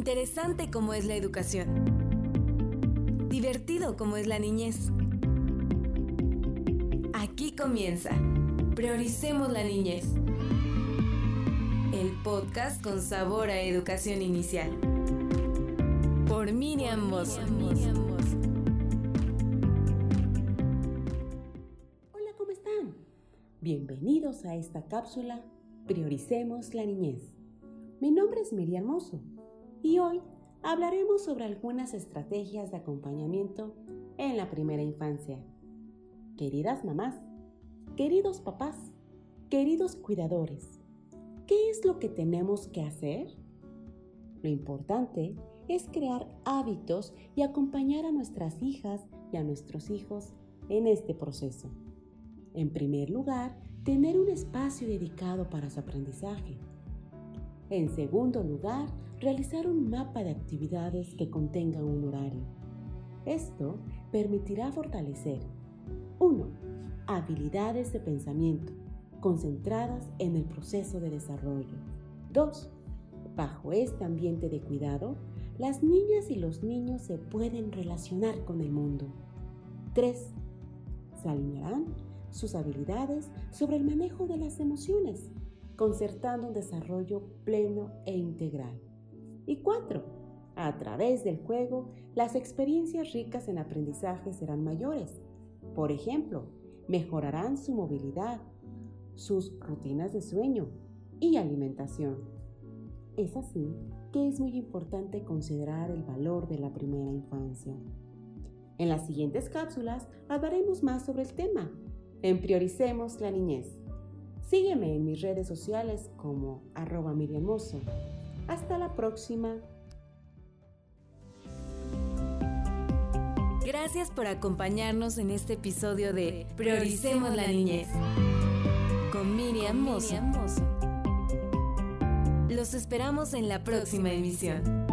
Interesante como es la educación. Divertido como es la niñez. Aquí comienza. Prioricemos la niñez. El podcast con sabor a educación inicial. Por Miriam Mosso. Hola, ¿cómo están? Bienvenidos a esta cápsula Prioricemos la niñez. Mi nombre es Miriam Mosso y hoy hablaremos sobre algunas estrategias de acompañamiento en la primera infancia. Queridas mamás, queridos papás, queridos cuidadores, ¿qué es lo que tenemos que hacer? Lo importante es crear hábitos y acompañar a nuestras hijas y a nuestros hijos en este proceso. En primer lugar, tener un espacio dedicado para su aprendizaje. En segundo lugar, realizar un mapa de actividades que contenga un horario. Esto permitirá fortalecer 1. Habilidades de pensamiento concentradas en el proceso de desarrollo. 2. Bajo este ambiente de cuidado, las niñas y los niños se pueden relacionar con el mundo. 3. Se alinearán sus habilidades sobre el manejo de las emociones concertando un desarrollo pleno e integral. Y cuatro, a través del juego, las experiencias ricas en aprendizaje serán mayores. Por ejemplo, mejorarán su movilidad, sus rutinas de sueño y alimentación. Es así que es muy importante considerar el valor de la primera infancia. En las siguientes cápsulas hablaremos más sobre el tema. En Prioricemos la Niñez. Sígueme en mis redes sociales como arroba miriamoso. Hasta la próxima. Gracias por acompañarnos en este episodio de Prioricemos la Niñez con Miriam Mozo. Los esperamos en la próxima emisión.